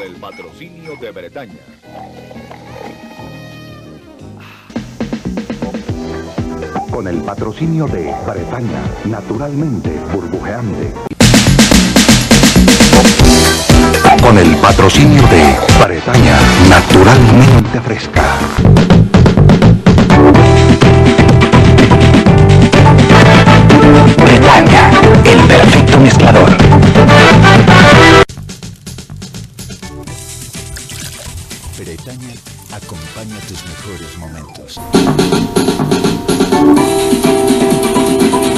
con el patrocinio de Bretaña. Con el patrocinio de Bretaña, naturalmente burbujeante. Con el patrocinio de Bretaña, naturalmente fresca. Bretaña, el perfecto mezclador. Bretaña acompaña tus mejores momentos.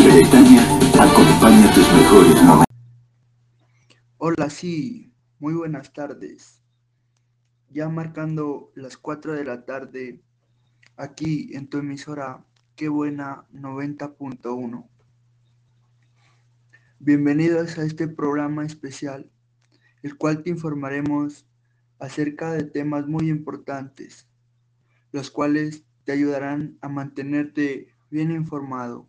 Bretaña acompaña tus mejores momentos. Hola, sí, muy buenas tardes. Ya marcando las 4 de la tarde, aquí en tu emisora, qué buena 90.1. Bienvenidos a este programa especial, el cual te informaremos acerca de temas muy importantes, los cuales te ayudarán a mantenerte bien informado.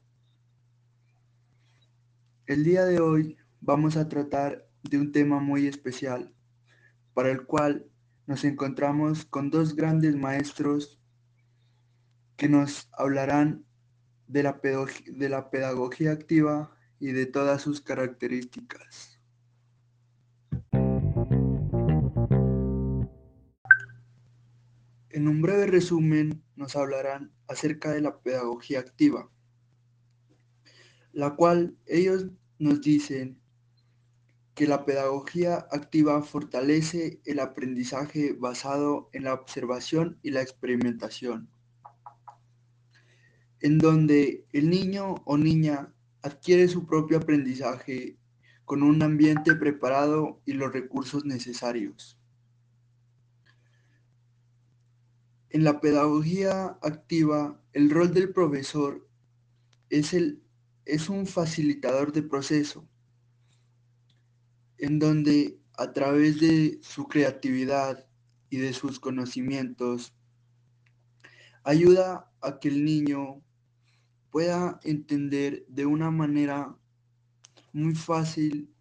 El día de hoy vamos a tratar de un tema muy especial, para el cual nos encontramos con dos grandes maestros que nos hablarán de la, de la pedagogía activa y de todas sus características. En un breve resumen nos hablarán acerca de la pedagogía activa, la cual ellos nos dicen que la pedagogía activa fortalece el aprendizaje basado en la observación y la experimentación, en donde el niño o niña adquiere su propio aprendizaje con un ambiente preparado y los recursos necesarios. En la pedagogía activa, el rol del profesor es, el, es un facilitador de proceso, en donde a través de su creatividad y de sus conocimientos, ayuda a que el niño pueda entender de una manera muy fácil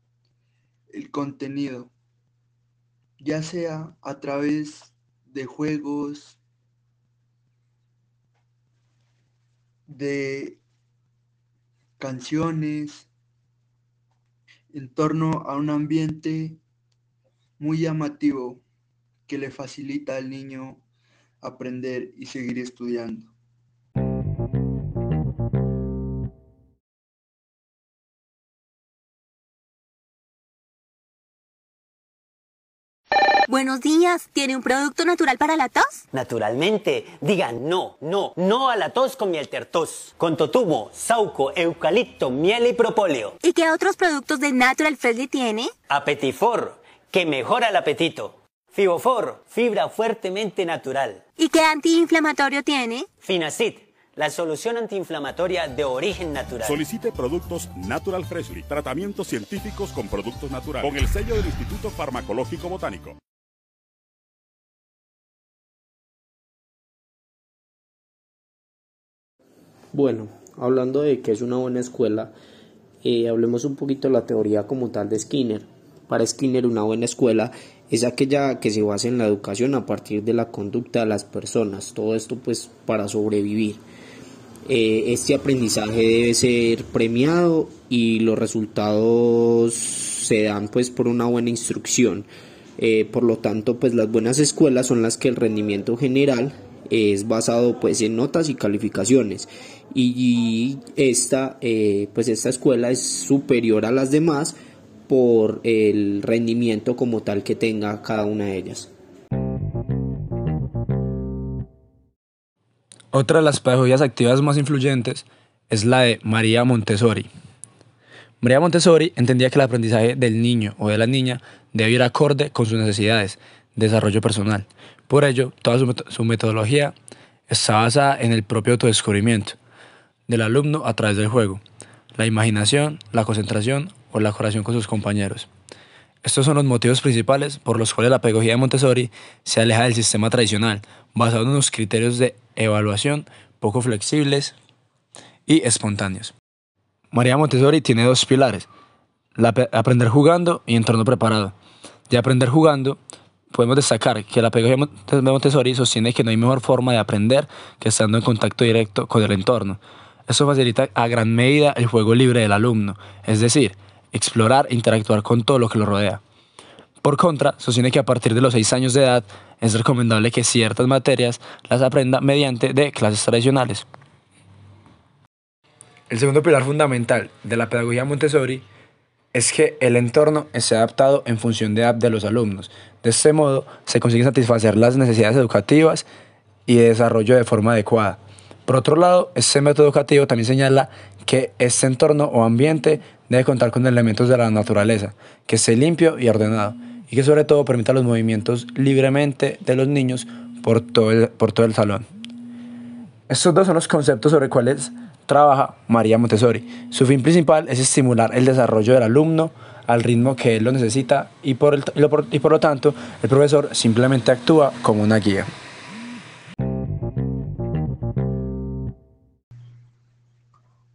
el contenido, ya sea a través de juegos, de canciones, en torno a un ambiente muy llamativo que le facilita al niño aprender y seguir estudiando. Buenos días, ¿tiene un producto natural para la tos? Naturalmente, digan no, no, no a la tos con miel tertos, con totumo, sauco, eucalipto, miel y propóleo. ¿Y qué otros productos de Natural Freshly tiene? Apetifor, que mejora el apetito. Fibofor, fibra fuertemente natural. ¿Y qué antiinflamatorio tiene? Finacid, la solución antiinflamatoria de origen natural. Solicite productos Natural Freshly, tratamientos científicos con productos naturales, con el sello del Instituto Farmacológico Botánico. Bueno, hablando de que es una buena escuela, eh, hablemos un poquito de la teoría como tal de Skinner. Para Skinner una buena escuela es aquella que se basa en la educación a partir de la conducta de las personas, todo esto pues para sobrevivir. Eh, este aprendizaje debe ser premiado y los resultados se dan pues por una buena instrucción. Eh, por lo tanto pues las buenas escuelas son las que el rendimiento general es basado pues en notas y calificaciones y esta eh, pues esta escuela es superior a las demás por el rendimiento como tal que tenga cada una de ellas. Otra de las pedagogías activas más influyentes es la de María Montessori. María Montessori entendía que el aprendizaje del niño o de la niña debe ir acorde con sus necesidades, desarrollo personal. Por ello, toda su, metodología está basada en el propio autodescubrimiento del alumno a través del juego, la imaginación, la concentración o la colaboración con sus compañeros. Estos son los motivos principales por los cuales la pedagogía de Montessori se aleja del sistema tradicional, basado en unos criterios de evaluación poco flexibles y espontáneos. María Montessori tiene dos pilares, la aprender jugando y entorno preparado. De aprender jugando, podemos destacar que la pedagogía de Montessori sostiene que no hay mejor forma de aprender que estando en contacto directo con el entorno. Esto facilita a gran medida el juego libre del alumno, es decir, explorar e interactuar con todo lo que lo rodea. Por contra, sostiene que a partir de los 6 años de edad es recomendable que ciertas materias las aprenda mediante de clases tradicionales. El segundo pilar fundamental de la pedagogía Montessori es que el entorno esté adaptado en función de de los alumnos. De este modo, se consigue satisfacer las necesidades educativas y de desarrollo de forma adecuada. Por otro lado, este método educativo también señala que este entorno o ambiente debe contar con elementos de la naturaleza, que esté limpio y ordenado, y que sobre todo permita los movimientos libremente de los niños por todo el, por todo el salón. Estos dos son los conceptos sobre cuales trabaja María Montessori. Su fin principal es estimular el desarrollo del alumno al ritmo que él lo necesita y por, y por lo tanto el profesor simplemente actúa como una guía.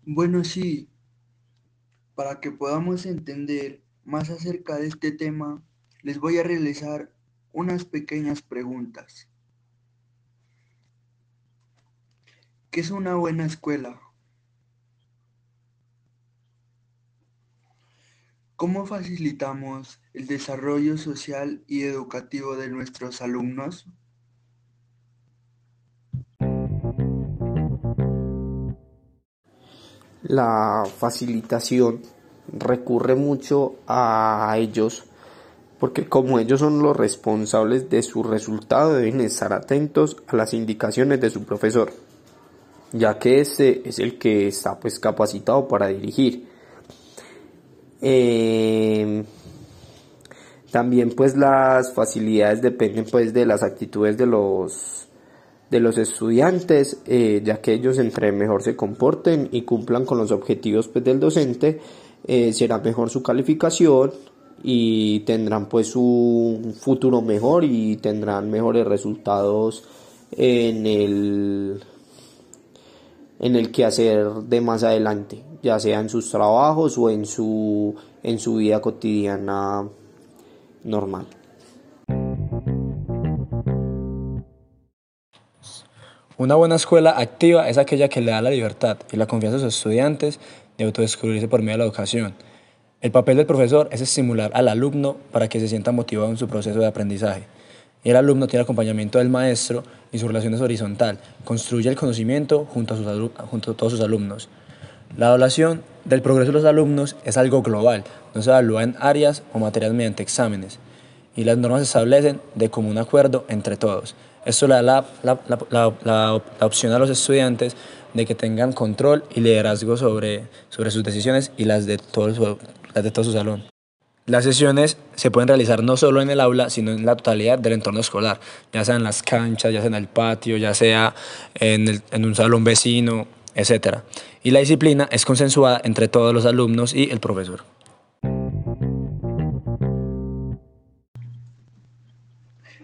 Bueno, sí, para que podamos entender más acerca de este tema, les voy a realizar unas pequeñas preguntas. ¿Qué es una buena escuela? ¿Cómo facilitamos el desarrollo social y educativo de nuestros alumnos? La facilitación recurre mucho a ellos porque como ellos son los responsables de su resultado deben estar atentos a las indicaciones de su profesor, ya que ese es el que está pues capacitado para dirigir. Eh, también pues las facilidades dependen pues de las actitudes de los de los estudiantes eh, ya que ellos entre mejor se comporten y cumplan con los objetivos pues del docente eh, será mejor su calificación y tendrán pues un futuro mejor y tendrán mejores resultados en el en el que hacer de más adelante, ya sea en sus trabajos o en su en su vida cotidiana normal. Una buena escuela activa es aquella que le da la libertad y la confianza a sus estudiantes de autodescubrirse por medio de la educación. El papel del profesor es estimular al alumno para que se sienta motivado en su proceso de aprendizaje. El alumno tiene acompañamiento del maestro y su relación es horizontal. Construye el conocimiento junto a, todos sus alumnos. La evaluación del progreso de los alumnos es algo global, no se evalúa en áreas o materias mediante exámenes. Y las normas se establecen de común acuerdo entre todos. Esto le da la, opción a los estudiantes de que tengan control y liderazgo sobre, sobre sus decisiones y las de todo su salón. Las sesiones se pueden realizar no solo en el aula, sino en la totalidad del entorno escolar, ya sea en las canchas, ya sea en el patio, ya sea en, un salón vecino, etc. Y la disciplina es consensuada entre todos los alumnos y el profesor.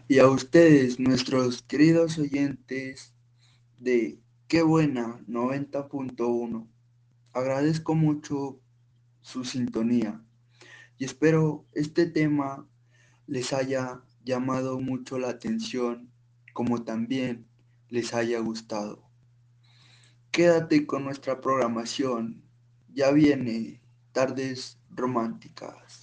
Y a ustedes, nuestros queridos oyentes de Qué Buena 90.1, agradezco mucho su sintonía. Espero este tema les haya llamado mucho la atención, como también les haya gustado. Quédate con nuestra programación. Ya viene Tardes Románticas.